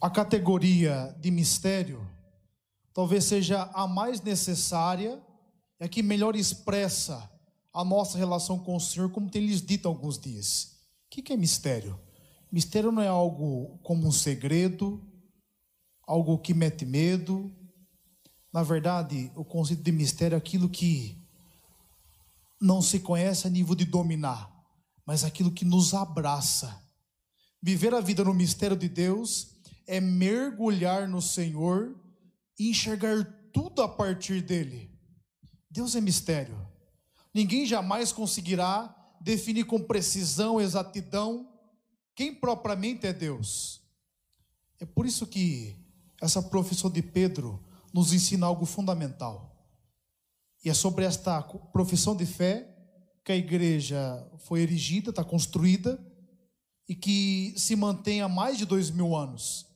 A categoria de mistério talvez seja a mais necessária e a que melhor expressa a nossa relação com o Senhor, como tem lhes dito alguns dias. O que é mistério? Mistério não é algo como um segredo, algo que mete medo. Na verdade, o conceito de mistério é aquilo que não se conhece a nível de dominar, mas aquilo que nos abraça. Viver a vida no mistério de Deus é mergulhar no Senhor e enxergar tudo a partir dele. Deus é mistério. Ninguém jamais conseguirá definir com precisão, exatidão, quem propriamente é Deus. É por isso que essa profissão de Pedro nos ensina algo fundamental. E é sobre esta profissão de fé que a igreja foi erigida, está construída e que se mantém há mais de dois mil anos.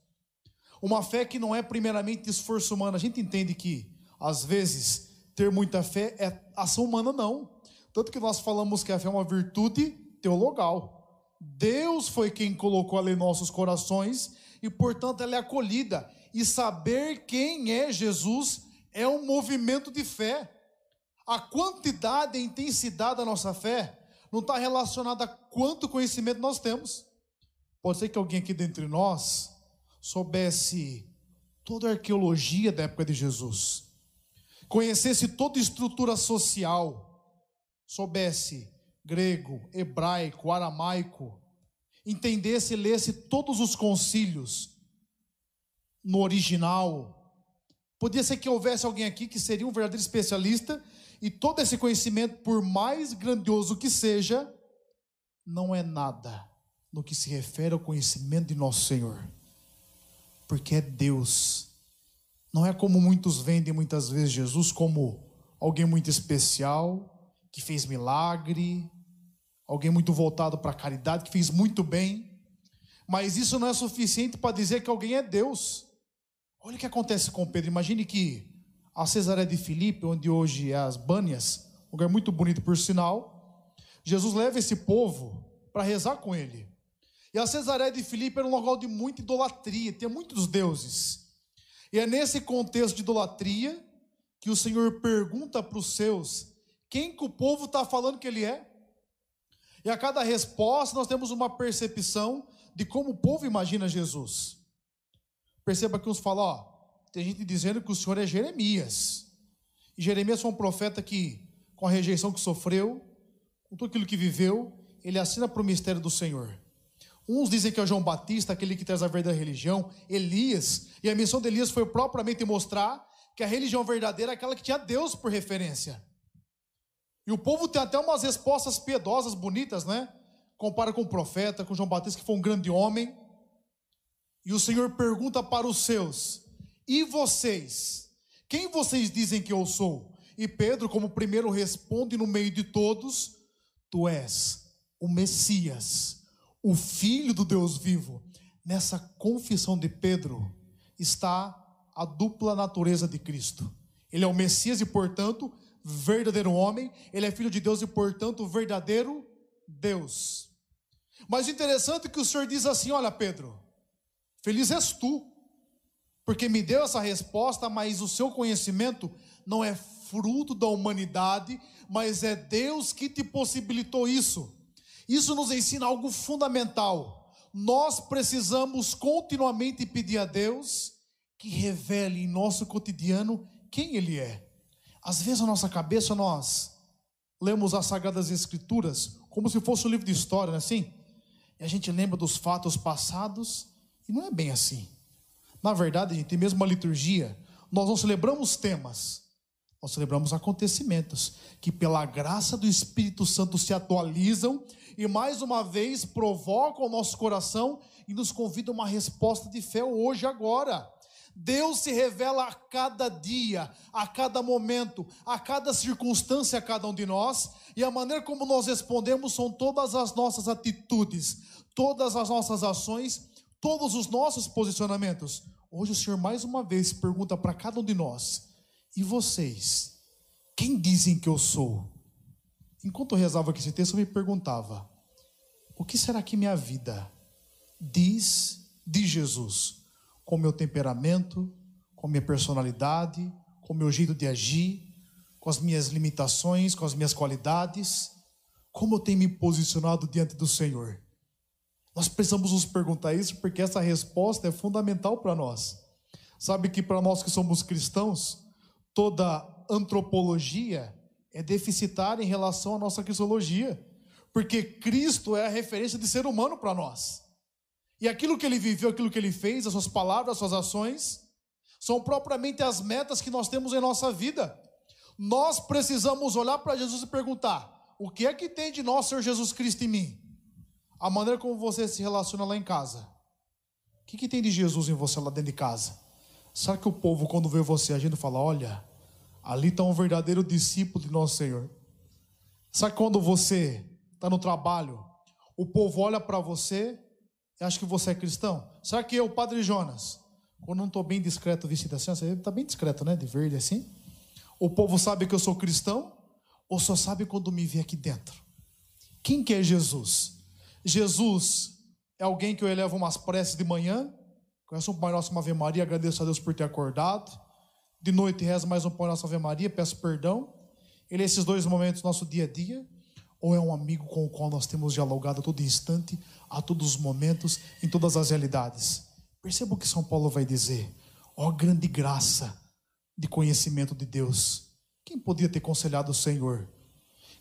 Uma fé que não é primeiramente esforço humano. A gente entende que, às vezes, ter muita fé é ação humana, não. Tanto que nós falamos que a fé é uma virtude teologal. Deus foi quem colocou ela em nossos corações e, portanto, ela é acolhida. E saber quem é Jesus é um movimento de fé. A quantidade e intensidade da nossa fé não está relacionada a quanto conhecimento nós temos. Pode ser que alguém aqui dentre nós soubesse toda a arqueologia da época de Jesus, conhecesse toda a estrutura social, soubesse grego, hebraico, aramaico, entendesse e lesse todos os concílios no original. Podia ser que houvesse alguém aqui que seria um verdadeiro especialista e todo esse conhecimento, por mais grandioso que seja, não é nada no que se refere ao conhecimento de nosso Senhor. Porque é Deus. Não é como muitos vendem muitas vezes Jesus como alguém muito especial, que fez milagre, alguém muito voltado para a caridade, que fez muito bem. Mas isso não é suficiente para dizer que alguém é Deus. Olha o que acontece com Pedro. Imagine que a Cesareia de Filipe, onde hoje é as Bânias, um lugar muito bonito por sinal. Jesus leva esse povo para rezar com ele. E a Cesareia de Filipe era um local de muita idolatria, tinha muitos deuses. E é nesse contexto de idolatria que o Senhor pergunta para os seus quem que o povo está falando que ele é. E a cada resposta nós temos uma percepção de como o povo imagina Jesus. Perceba que uns falam, ó, tem gente dizendo que o Senhor é Jeremias. E Jeremias foi um profeta que, com a rejeição que sofreu, com tudo aquilo que viveu, ele assina para o mistério do Senhor. Uns dizem que é João Batista, aquele que traz a verdadeira religião, Elias, e a missão de Elias foi propriamente mostrar que a religião verdadeira é aquela que tinha Deus por referência. E o povo tem até umas respostas piedosas, bonitas, né? Compara com o profeta, com João Batista, que foi um grande homem. E o Senhor pergunta para os seus: e vocês? Quem vocês dizem que eu sou? E Pedro, como primeiro, responde no meio de todos: Tu és o Messias, o Filho do Deus vivo. Nessa confissão de Pedro está a dupla natureza de Cristo. Ele é o Messias e, portanto, verdadeiro homem. Ele é filho de Deus e, portanto, verdadeiro Deus. Mas o interessante é que o Senhor diz assim: Olha, Pedro, feliz és tu porque me deu essa resposta, mas o seu conhecimento não é fruto da humanidade, mas é Deus que te possibilitou isso. Isso nos ensina algo fundamental. Nós precisamos continuamente pedir a Deus que revele em nosso cotidiano quem Ele é. Às vezes, na nossa cabeça, nós lemos as Sagradas Escrituras como se fosse um livro de história, não é assim? E a gente lembra dos fatos passados, e não é bem assim. Na verdade, a gente mesmo uma liturgia. Nós não celebramos temas, nós celebramos acontecimentos que, pela graça do Espírito Santo, se atualizam e mais uma vez provocam o nosso coração e nos convidam a uma resposta de fé hoje, agora. Deus se revela a cada dia, a cada momento, a cada circunstância a cada um de nós, e a maneira como nós respondemos são todas as nossas atitudes, todas as nossas ações, todos os nossos posicionamentos. Hoje o Senhor mais uma vez pergunta para cada um de nós: e vocês? Quem dizem que eu sou? Enquanto eu rezava aqui esse texto, eu me perguntava: o que será que minha vida diz de Jesus? com meu temperamento, com minha personalidade, com meu jeito de agir, com as minhas limitações, com as minhas qualidades? Como eu tenho me posicionado diante do Senhor? Nós precisamos nos perguntar isso porque essa resposta é fundamental para nós. Sabe que para nós que somos cristãos, toda antropologia é deficitária em relação à nossa cristologia, porque Cristo é a referência de ser humano para nós. E aquilo que ele viveu, aquilo que ele fez, as suas palavras, as suas ações, são propriamente as metas que nós temos em nossa vida. Nós precisamos olhar para Jesus e perguntar: o que é que tem de nós, Senhor Jesus Cristo, em mim? A maneira como você se relaciona lá em casa. O que, que tem de Jesus em você lá dentro de casa? Sabe que o povo, quando vê você agindo, fala: olha, ali está um verdadeiro discípulo de nosso Senhor. Sabe quando você está no trabalho, o povo olha para você e acha que você é cristão? Sabe que eu, Padre Jonas, quando não estou bem discreto vestido assim, você está bem discreto, né? De verde assim. O povo sabe que eu sou cristão ou só sabe quando me vê aqui dentro? Quem que é Jesus? Jesus é alguém que eu elevo umas preces de manhã, conheço um Pai Nosso, uma Ave Maria, agradeço a Deus por ter acordado. De noite rezo mais um Pai Nosso, Ave Maria, peço perdão. Ele é esses dois momentos do nosso dia a dia, ou é um amigo com o qual nós temos dialogado a todo instante, a todos os momentos, em todas as realidades? Perceba o que São Paulo vai dizer. Ó oh, grande graça de conhecimento de Deus. Quem podia ter aconselhado o Senhor?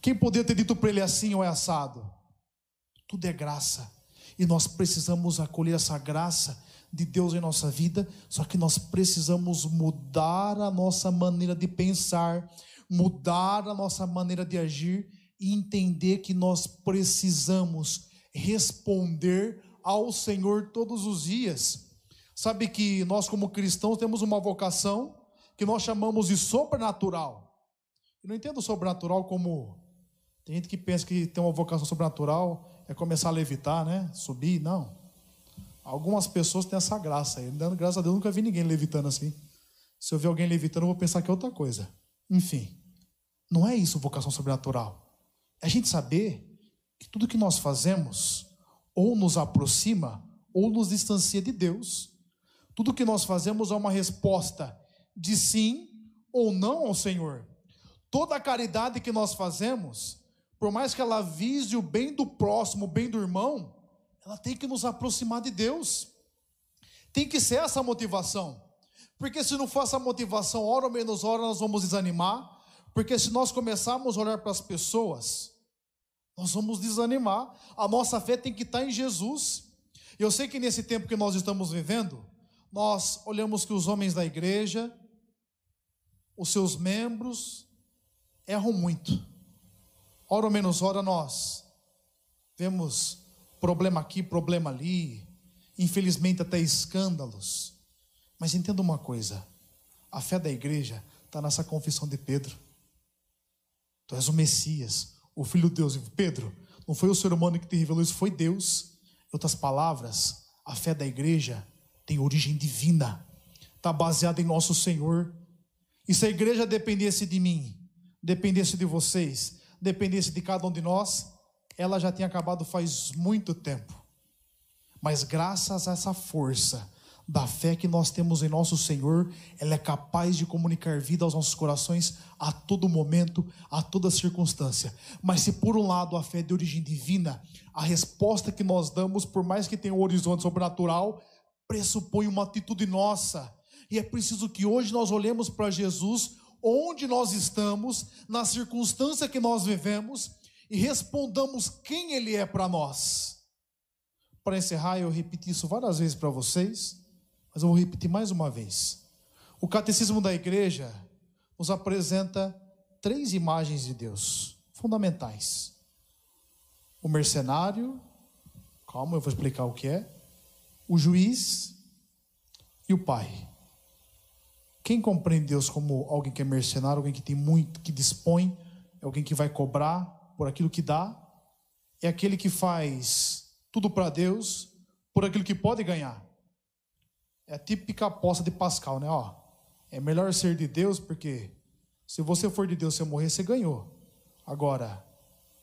Quem podia ter dito para ele assim ou é assado? Tudo é graça. E nós precisamos acolher essa graça de Deus em nossa vida, só que nós precisamos mudar a nossa maneira de pensar, mudar a nossa maneira de agir e entender que nós precisamos responder ao Senhor todos os dias. Sabe que nós, como cristãos, temos uma vocação que nós chamamos de sobrenatural. Eu não entendo sobrenatural como. Tem gente que pensa que tem uma vocação sobrenatural é começar a levitar, né? Subir, não. Algumas pessoas têm essa graça aí. Graças a Deus, nunca vi ninguém levitando assim. Se eu ver alguém levitando, eu vou pensar que é outra coisa. Enfim, não é isso vocação sobrenatural. É a gente saber que tudo que nós fazemos ou nos aproxima ou nos distancia de Deus. Tudo que nós fazemos é uma resposta de sim ou não ao Senhor. Toda a caridade que nós fazemos, por mais que ela vise o bem do próximo, o bem do irmão, ela tem que nos aproximar de Deus. Tem que ser essa motivação. Porque se não for essa motivação, hora ou menos hora, nós vamos desanimar. Porque se nós começarmos a olhar para as pessoas, nós vamos desanimar. A nossa fé tem que estar em Jesus. Eu sei que nesse tempo que nós estamos vivendo, nós olhamos que os homens da igreja, os seus membros, erram muito. Hora ou menos hora nós vemos problema aqui, problema ali, infelizmente até escândalos. Mas entenda uma coisa: a fé da igreja está nessa confissão de Pedro. Tu és o Messias, o Filho de Deus. Pedro, não foi o ser humano que te revelou isso, foi Deus. Em outras palavras, a fé da igreja tem origem divina, está baseada em nosso Senhor. E se a igreja dependesse de mim, dependesse de vocês, dependesse de cada um de nós, ela já tinha acabado faz muito tempo. Mas graças a essa força da fé que nós temos em nosso Senhor, ela é capaz de comunicar vida aos nossos corações a todo momento, a toda circunstância. Mas se por um lado a fé é de origem divina, a resposta que nós damos, por mais que tenha um horizonte sobrenatural, pressupõe uma atitude nossa. E é preciso que hoje nós olhemos para Jesus, onde nós estamos, na circunstância que nós vivemos, e respondamos quem Ele é para nós. Para encerrar, eu repeti isso várias vezes para vocês, mas eu vou repetir mais uma vez. O Catecismo da Igreja nos apresenta três imagens de Deus fundamentais: o mercenário, calma, eu vou explicar o que é o juiz e o pai. Quem compreende Deus como alguém que é mercenário, alguém que tem muito, que dispõe, é alguém que vai cobrar por aquilo que dá, é aquele que faz tudo para Deus por aquilo que pode ganhar. É a típica aposta de Pascal, né? Ó, é melhor ser de Deus porque se você for de Deus, você morrer, você ganhou. Agora,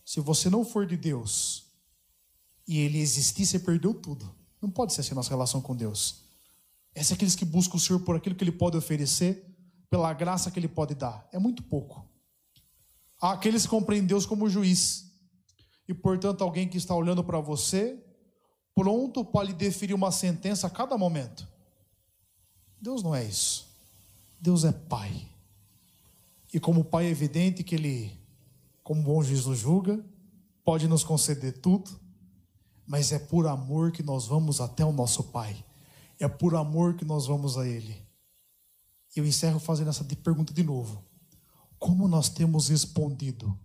se você não for de Deus e ele existir, você perdeu tudo. Não pode ser assim a nossa relação com Deus. Esse é aqueles que buscam o Senhor por aquilo que Ele pode oferecer, pela graça que Ele pode dar. É muito pouco. Aqueles que compreendem Deus como juiz. E, portanto, alguém que está olhando para você, pronto para lhe deferir uma sentença a cada momento. Deus não é isso. Deus é Pai. E como Pai é evidente que Ele, como bom juiz nos julga, pode nos conceder tudo, mas é por amor que nós vamos até o nosso Pai. É por amor que nós vamos a Ele. E eu encerro fazendo essa pergunta de novo. Como nós temos respondido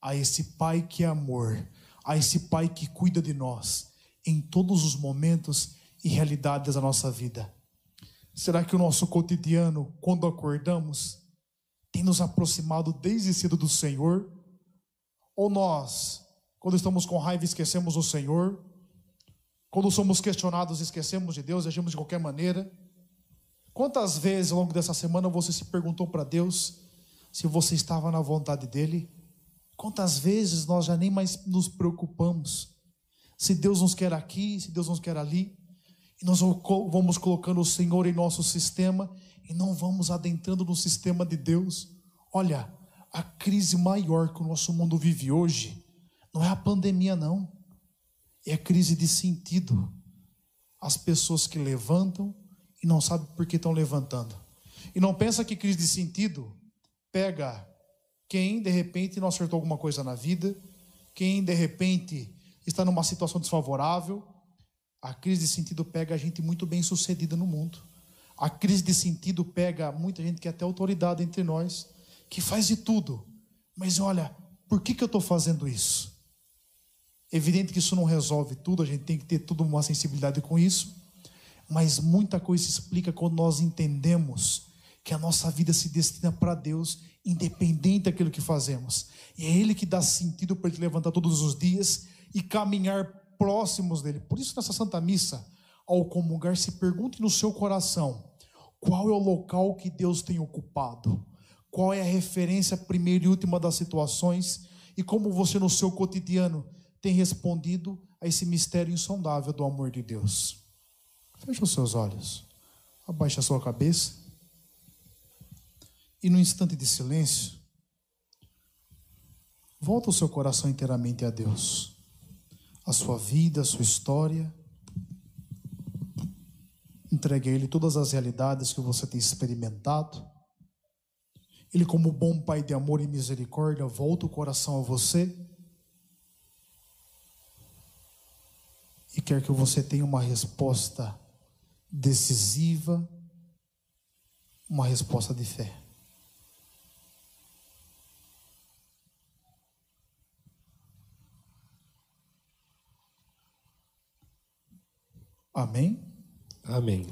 a esse Pai que é amor, a esse Pai que cuida de nós em todos os momentos e realidades da nossa vida? Será que o nosso cotidiano, quando acordamos, tem nos aproximado desde cedo do Senhor? Ou nós, quando estamos com raiva, esquecemos o Senhor? Quando somos questionados, esquecemos de Deus, agimos de qualquer maneira. Quantas vezes ao longo dessa semana você se perguntou para Deus se você estava na vontade dEle? Quantas vezes nós já nem mais nos preocupamos se Deus nos quer aqui, se Deus nos quer ali? E nós vamos colocando o Senhor em nosso sistema e não vamos adentrando no sistema de Deus. Olha, a crise maior que o nosso mundo vive hoje não é a pandemia, não é crise de sentido. As pessoas que levantam e não sabem por que estão levantando. E não pensa que crise de sentido pega quem de repente não acertou alguma coisa na vida, quem de repente está numa situação desfavorável. A crise de sentido pega a gente muito bem sucedida no mundo. A crise de sentido pega muita gente que é até autoridade entre nós, que faz de tudo. Mas olha, por que, que eu estou fazendo isso? Evidente que isso não resolve tudo, a gente tem que ter toda uma sensibilidade com isso, mas muita coisa se explica quando nós entendemos que a nossa vida se destina para Deus, independente daquilo que fazemos. E é Ele que dá sentido para gente levantar todos os dias e caminhar próximos dele. Por isso, nessa Santa Missa, ao comungar, se pergunte no seu coração: qual é o local que Deus tem ocupado? Qual é a referência primeira e última das situações? E como você, no seu cotidiano, tem respondido a esse mistério insondável do amor de Deus. Feche os seus olhos, abaixe a sua cabeça e, no instante de silêncio, volta o seu coração inteiramente a Deus, a sua vida, a sua história. Entregue a Ele todas as realidades que você tem experimentado. Ele, como bom Pai de amor e misericórdia, volta o coração a você e quer que você tenha uma resposta decisiva, uma resposta de fé. Amém? Amém.